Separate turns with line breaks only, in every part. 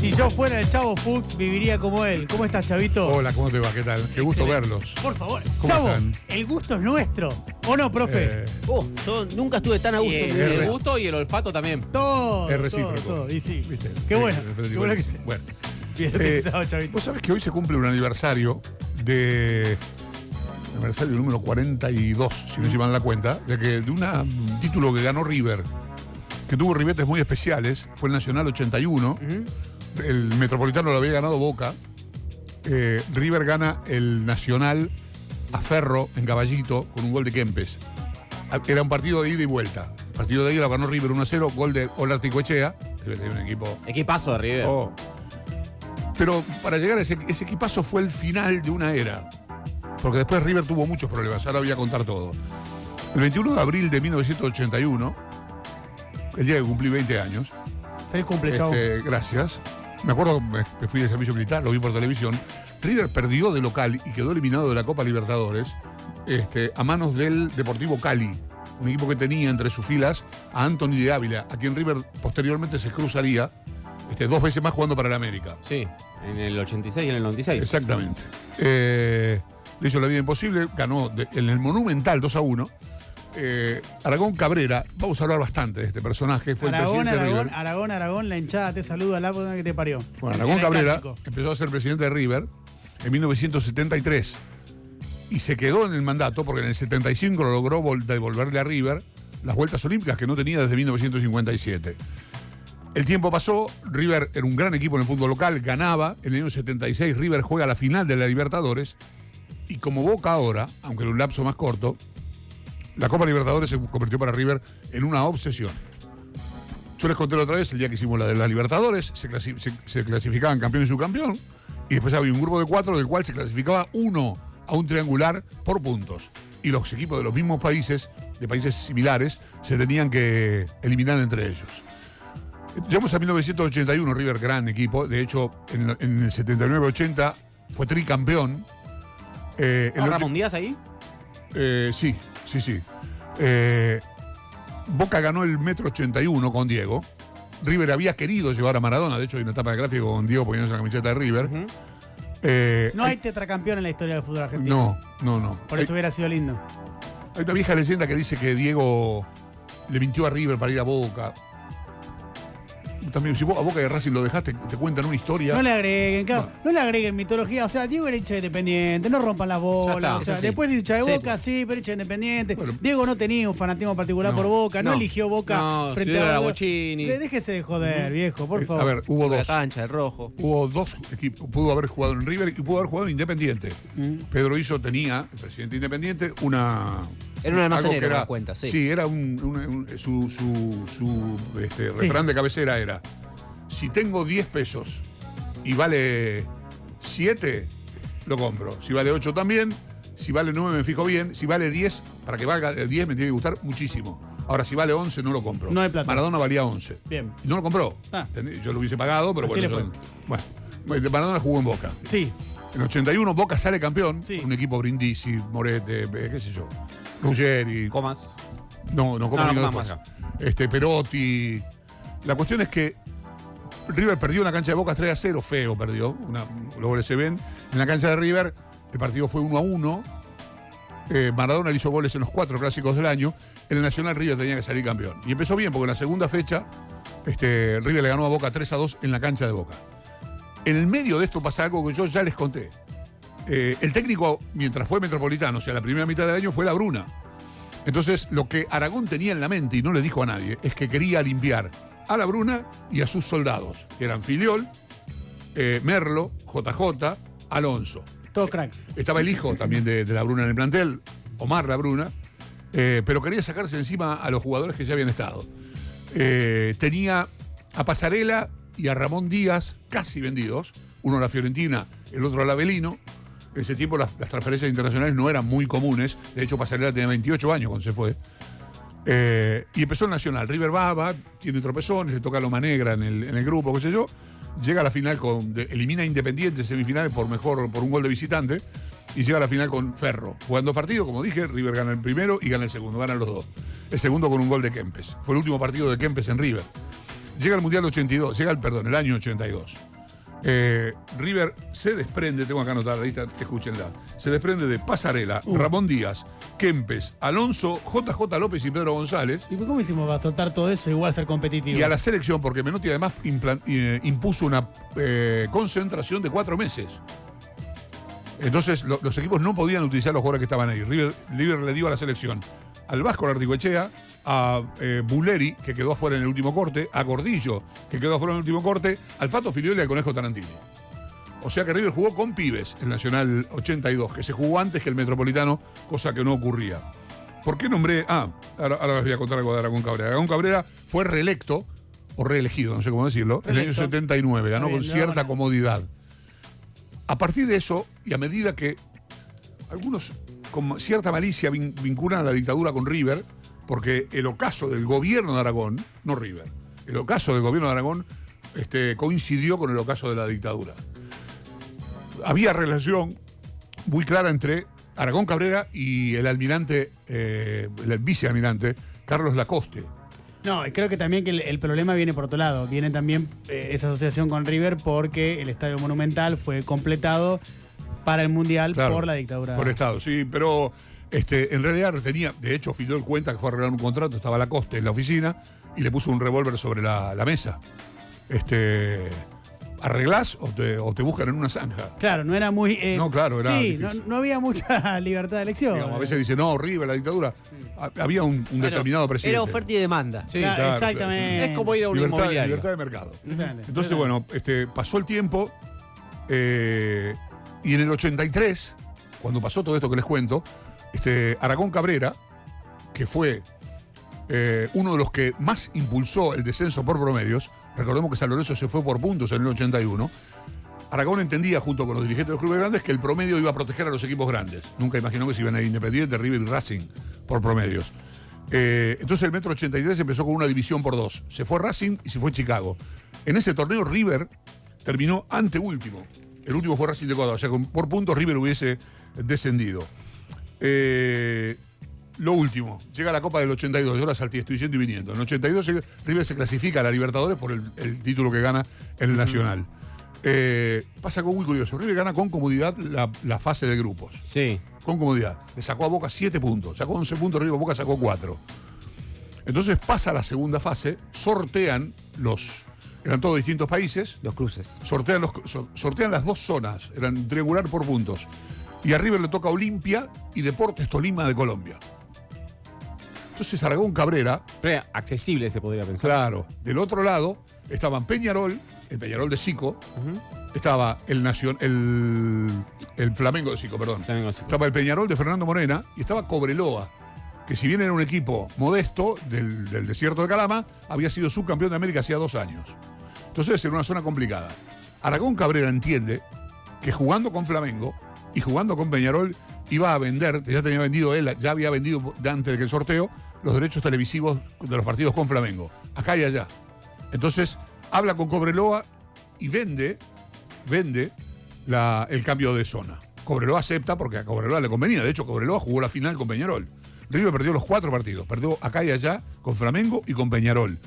Si yo fuera el chavo Fuchs, viviría como él. ¿Cómo estás, chavito?
Hola, ¿cómo te va? ¿Qué tal? Qué gusto
Excelente.
verlos.
Por favor.
¿Cómo
Chavo,
están?
el gusto es nuestro. ¿O no, profe?
Eh,
Oh, yo nunca estuve tan a gusto.
Y el, gusto y el olfato también.
todo.
es
todo,
recíproco.
todo. Y sí.
¿Viste?
Qué bueno. Qué bueno que sí.
Bueno.
Bien
Eh,
chavito.
Vos sabés que hoy se cumple un aniversario de. Aniversario número 42, si no se mal la cuenta, de que de una- un título que ganó River, que tuvo ribetes muy especiales, fue el Nacional 81, el Metropolitano lo había ganado Boca, eh, River gana el Nacional a Ferro en Caballito con un gol de Kempes. Era un partido de ida y vuelta. El partido de ida lo ganó River 1 a 0, gol de Olarticoechea, un equipo
Equipazo de River.
Oh. Pero para llegar a ese, ese equipazo fue el final de una era. Porque después River tuvo muchos problemas, ahora voy a contar todo. El 21 de abril de 1981, el día que cumplí 20 años,
Feliz cumple,
este, gracias. Me acuerdo que fui de servicio militar, lo vi por televisión. River perdió de local y quedó eliminado de la Copa Libertadores este, a manos del Deportivo Cali, un equipo que tenía entre sus filas a Anthony de Ávila, a quien River posteriormente se cruzaría este, dos veces más jugando para el América.
Sí, en el 86 y en el 96.
Exactamente. Eh, le hizo la vida imposible, ganó de- en el Monumental 2 a 1. Eh, Aragón Cabrera, vamos a hablar bastante de este personaje, fue
Aragón,
el presidente de
Aragón,
River.
Aragón, Aragón, la hinchada te saluda, la que te parió.
Bueno, Aragón
Era
Cabrera empezó a ser presidente de River en 1973 y se quedó en el mandato porque en el 75 lo logró vol- devolverle a River las vueltas olímpicas que no tenía desde 1957. El tiempo pasó, River era un gran equipo en el fútbol local, ganaba, en el año 76 River juega la final de la Libertadores y como Boca ahora, aunque en un lapso más corto, la Copa Libertadores se convirtió para River en una obsesión. Yo les conté la otra vez, el día que hicimos la de las Libertadores, se, clasi- se- se clasificaban campeón y subcampeón, y después había un grupo de cuatro del cual se clasificaba uno a un triangular por puntos. Y los equipos de los mismos países, de países similares, se tenían que eliminar entre ellos. Llegamos a 1981, River, gran equipo. De hecho, en, en el 79-80 fue tricampeón. Eh, el
¿Ah,
ulti-
Ramón Díaz ahí?
eh, sí, sí, sí. Eh, Boca ganó el metro 81 con Diego. River había querido llevar a Maradona, de hecho hay una etapa de gráfico con Diego poniéndose la camiseta de River. Eh,
No hay tetracampeón en la historia del fútbol argentino.
no, no, no.
Por eso hubiera sido lindo.
Hay una vieja leyenda que dice que Diego le mintió a River para ir a Boca. También, si vos a Boca de Racing lo dejaste, te cuentan una historia.
No le agreguen, claro, no, le agreguen mitología. O sea, Diego era hincha de independiente, no rompan las bolas.
está,
o sea,
sí.
después hincha de
Sí,
Boca, sí, pero hincha de independiente.
Bueno.
Diego no tenía un fanatismo particular
No,
por Boca, no,
no.
eligió Boca
No,
frente a Boca.
Bochini.
Déjese de joder, viejo, por
Eh,
favor.
A ver, hubo
La
dos.
cancha, el rojo.
Hubo dos equipos. Pudo haber jugado en River y pudo haber jugado en Independiente.
Mm.
Pedro Hizo tenía, el presidente Independiente, una.
Era un almacenero,
que era-
cuenta, sí.
era un, un- un- su, su, su, este,
Sí.
refrán de cabecera era: si tengo 10 pesos y vale 7, lo compro. Si vale 8 también. Si vale 9 me fijo bien. Si vale 10, para que valga el 10 me tiene que gustar muchísimo. Ahora, si vale 11, no lo compro.
No hay plata.
Maradona valía 11.
Bien.
Y no lo compró.
Ah.
Yo lo hubiese pagado, pero
Así
bueno. bueno, bueno, Maradona jugó en Boca.
Sí,
En 81 Boca sale campeón.
Sí.
Un equipo Brindisi, Morete, qué sé yo. Ruggeri.
Comas.
No, no, como
No, no, Comas.
Este, Perotti. La cuestión es que River perdió en la cancha de Boca 3 a 0, feo perdió. Una, los goles se ven. En la cancha de River, el partido fue 1 a 1. Eh, Maradona le hizo goles en los cuatro clásicos del año. En el Nacional River tenía que salir campeón. Y empezó bien, porque en la segunda fecha, este, River le ganó a Boca 3 a 2 en la cancha de Boca. En el medio de esto pasa algo que yo ya les conté. Eh, el técnico, mientras fue metropolitano, o sea, la primera mitad del año fue la Bruna. Entonces, lo que Aragón tenía en la mente y no le dijo a nadie es que quería limpiar a la Bruna y a sus soldados, que eran Filiol, eh, Merlo, JJ, Alonso.
todos cracks.
Estaba el hijo también de, de la Bruna en el plantel, Omar la Bruna, eh, pero quería sacarse encima a los jugadores que ya habían estado. Eh, tenía a Pasarela y a Ramón Díaz casi vendidos, uno a la Fiorentina, el otro al Avelino. Ese tiempo las, transferencias internacionales no eran muy comunes, de hecho Pasarela tenía 28 años cuando se fue. Eh, y empezó el Nacional. River va, tiene tropezones, le toca Loma Negra en el, en el grupo, qué sé yo. Llega a la final con. de- elimina Independiente en semifinales por mejor, por un gol de visitante. Y llega a la final con Ferro. Jugando partido, como dije, River gana el primero y gana el segundo, ganan los dos. El segundo con un gol de Kempes. Fue el último partido de Kempes en River. Llega al Mundial 82, llega el, perdón, el año 82. Eh, River se desprende, tengo acá anotada la lista, escúchenla. Se desprende de Pasarela, Ramón Díaz, Kempes, Alonso, JJ López y Pedro González.
¿Y cómo hicimos para soltar todo eso igual ser competitivo?
Y a la selección, porque Menotti además eh, impuso una eh, concentración de cuatro meses. Entonces lo- los equipos no podían utilizar los jugadores que estaban ahí. River, River le dio a la selección al Vasco Articoechea, a eh, Bulleri, que quedó afuera en el último corte, a Gordillo, que quedó afuera en el último corte, al Pato Filioli y al Conejo Tarantini. O sea que River jugó con pibes el Nacional 82, que se jugó antes que el Metropolitano, cosa que no ocurría. ¿Por qué nombré? Ah, ahora, ahora les voy a contar algo de Aragón Cabrera. Aragón Cabrera fue reelecto, o reelegido, no sé cómo decirlo, en el año
Reelecto.
79, ganó con cierta comodidad. A partir de eso, y a medida que algunos con cierta malicia vin- vinculan a la dictadura con River, porque el ocaso del gobierno de Aragón, no River, el ocaso del gobierno de Aragón este, coincidió con el ocaso de la dictadura. Había relación muy clara entre Aragón Cabrera y el almirante, eh, el vicealmirante Carlos Lacoste.
No, creo que también que el, el problema viene por otro lado. Viene también eh, esa asociación con River porque el Estadio Monumental fue completado para el Mundial
Claro,
por la dictadura.
Por Estado, sí, pero este, en realidad tenía, de hecho, Fidel cuenta que fue a arreglar un contrato, estaba Lacoste en la oficina y le puso un revólver sobre la, la mesa. Este, ¿Arreglás o te, o te buscan en una zanja?
Claro, no era muy. eh,
No, claro, era
Sí, no, no había mucha libertad de elección.
Digamos, a veces dice, no, horrible la dictadura. Ha- Había un, un determinado presidente.
Era oferta y demanda.
Sí,
Claro,
claro,
exactamente.
Es como ir a un
libertad,
inmobiliario.
libertad de mercado. Entonces, bueno, este, pasó el tiempo eh, y en el 83, cuando pasó todo esto que les cuento, este, Aragón Cabrera, que fue eh, uno de los que más impulsó el descenso por promedios, recordemos que San Lorenzo se fue por puntos en el 81, Aragón entendía, junto con los dirigentes de los clubes grandes, que el promedio iba a proteger a los equipos grandes. Nunca imaginó que se iban a ir Independiente, River y Racing por promedios. Eh, entonces el Metro 83 empezó con una división por dos. Se fue Racing y se fue Chicago. En ese torneo River terminó anteúltimo. El último fue Racing de Córdoba. O sea, por puntos River hubiese descendido. Eh, lo último, llega la Copa del 82, yo la salté, estoy yendo y viniendo. En el 82 llega- River se clasifica a la Libertadores por el, el título que gana en el Nacional. Eh, pasa algo muy curioso, River gana con comodidad la, la fase de grupos,
Sí.
con comodidad. Le sacó a Boca 7 puntos, sacó 11 puntos, River Boca sacó 4. Entonces pasa la segunda fase, sortean los, eran todos distintos países,
Los cruces.
sortean, los, sor- sortean las dos zonas, eran triangular por puntos. Y a River le toca Olimpia y Deportes Tolima de Colombia. Entonces Aragón Cabrera,
Pero accesible se podría pensar.
claro, del otro lado estaban Peñarol, el Peñarol de Sico, estaba el, Nacion- el, el Flamengo de Sico, perdón.
Flamengo de Sico.
Estaba el Peñarol de Fernando Morena y estaba Cobreloa, que si bien era un equipo modesto del, del desierto de Calama, había sido subcampeón de América hacía dos años. Entonces era una zona complicada. Aragón Cabrera entiende que jugando con Flamengo y jugando con Peñarol iba a vender, ya tenía vendido él, ya había vendido antes del sorteo, los derechos televisivos de los partidos con Flamengo, acá y allá. Entonces habla con Cobreloa y vende, vende el cambio de zona. Cobreloa acepta porque a Cobreloa le convenía. De hecho, Cobreloa jugó la final con Peñarol. River perdió los cuatro partidos. Perdió acá y allá con Flamengo y con Peñarol.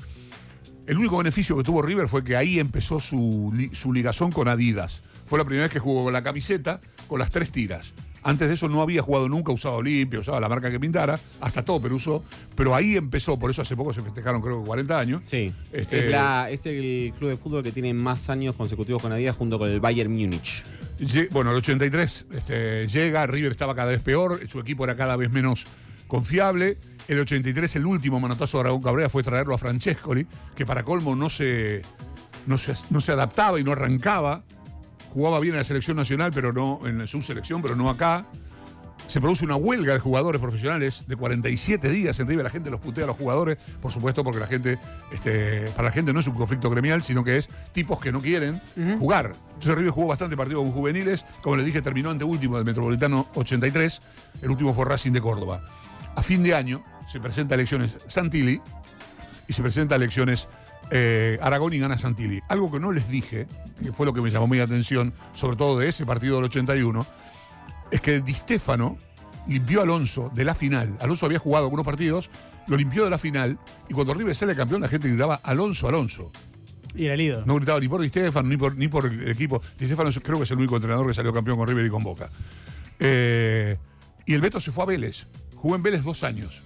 El único beneficio que tuvo River fue que ahí empezó su, su ligazón con Adidas. Fue la primera vez que jugó con la camiseta con las tres tiras. Antes de eso no había jugado nunca, usaba Olimpia, usaba la marca que pintara, hasta Topper usó, pero ahí empezó, por eso hace poco se festejaron creo que 40 años.
Sí.
Este-
Es, la- es el club de fútbol que tiene más años consecutivos con Adidas junto con el Bayern Múnich.
Bueno, el 83 este, llega, River estaba cada vez peor, su equipo era cada vez menos confiable. El 83, el último manotazo de Aragón Cabrera fue traerlo a Francescoli, que para colmo no se, no se, no se adaptaba y no arrancaba. Jugaba bien en la selección nacional, pero no en su selección, pero no acá. Se produce una huelga de jugadores profesionales de 47 días en River. La gente los putea a los jugadores, por supuesto, porque la gente, este, para la gente no es un conflicto gremial, sino que es tipos que no quieren jugar. Entonces River jugó bastante partido con juveniles. Como les dije, terminó ante último del Metropolitano 83. El último fue Racing de Córdoba. A fin de año se presenta a elecciones Santilli y se presenta a elecciones eh, Aragón y gana Santilli. Algo que no les dije, que fue lo que me llamó mi atención, sobre todo de ese partido del 81, es que Di Stefano limpió a Alonso de la final. Alonso había jugado algunos partidos, lo limpió de la final y cuando River sale campeón la gente gritaba Alonso, Alonso.
Y era el ídolo.
No gritaba ni por Di Stefano, ni por, ni por el equipo. Di Stefano creo que es el único entrenador que salió campeón con River y con Boca. Eh, y el Beto se fue a Vélez. Jugó en Vélez dos años.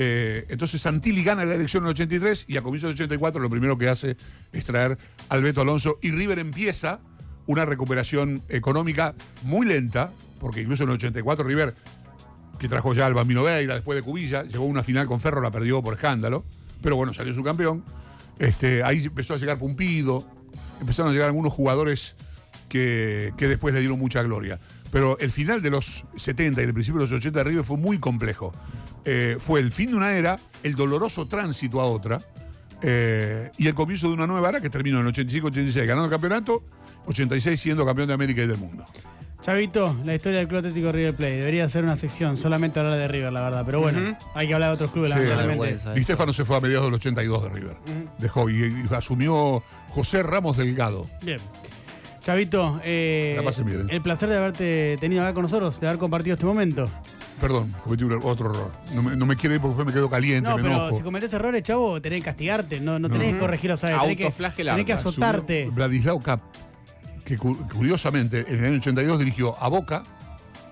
Eh, entonces Santilli gana la elección en el 83 y a comienzos del 84 lo primero que hace es traer al Beto Alonso y River empieza una recuperación económica muy lenta, porque incluso en el 84 River, que trajo ya al Bambino Veira después de Cubilla, llegó a una final con Ferro, la perdió por escándalo, pero bueno, salió su campeón. Este, ahí empezó a llegar Pumpido, empezaron a llegar algunos jugadores que, que después le dieron mucha gloria. Pero el final de los 70 y el principio de los 80 de River fue muy complejo. Eh, fue el fin de una era, el doloroso tránsito a otra, eh, y el comienzo de una nueva era que terminó en el 85-86 ganando el campeonato, 86 siendo campeón de América y del mundo.
Chavito, la historia del Club Atlético River Plate. Debería ser una sección solamente hablar de River, la verdad. Pero bueno, hay que hablar de otros clubes,
Sí,
lamentablemente.
Di Stefano se fue a mediados del 82 de River. Dejó y, y asumió José Ramos Delgado.
Bien. Chavito, eh,
La pasen bien.
el placer de haberte tenido acá con nosotros, de haber compartido este momento.
Perdón, cometí un- otro error. No me, no me quiero ir porque me quedo caliente,
No,
me
pero
enojo.
si cometés errores, chavo, tenés que castigarte, no, no tenés que corregir los errores, tenés que, tenés que azotarte.
Asumió Vladislao Cap, que cu- curiosamente en el año 82 dirigió a Boca,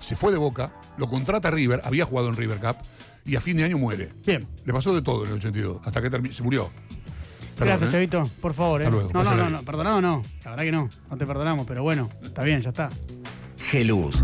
se fue de Boca, lo contrata River, había jugado en River Cup, y a fin de año muere.
Bien.
Le pasó de todo en el 82, hasta que se murió. Perdón,
Gracias,
¿eh?
Chavito, por favor.
Hasta
eh.
luego,
no, no, no, no, perdonado no. La verdad que no, no te perdonamos, pero bueno, está bien, ya está.
Geluz,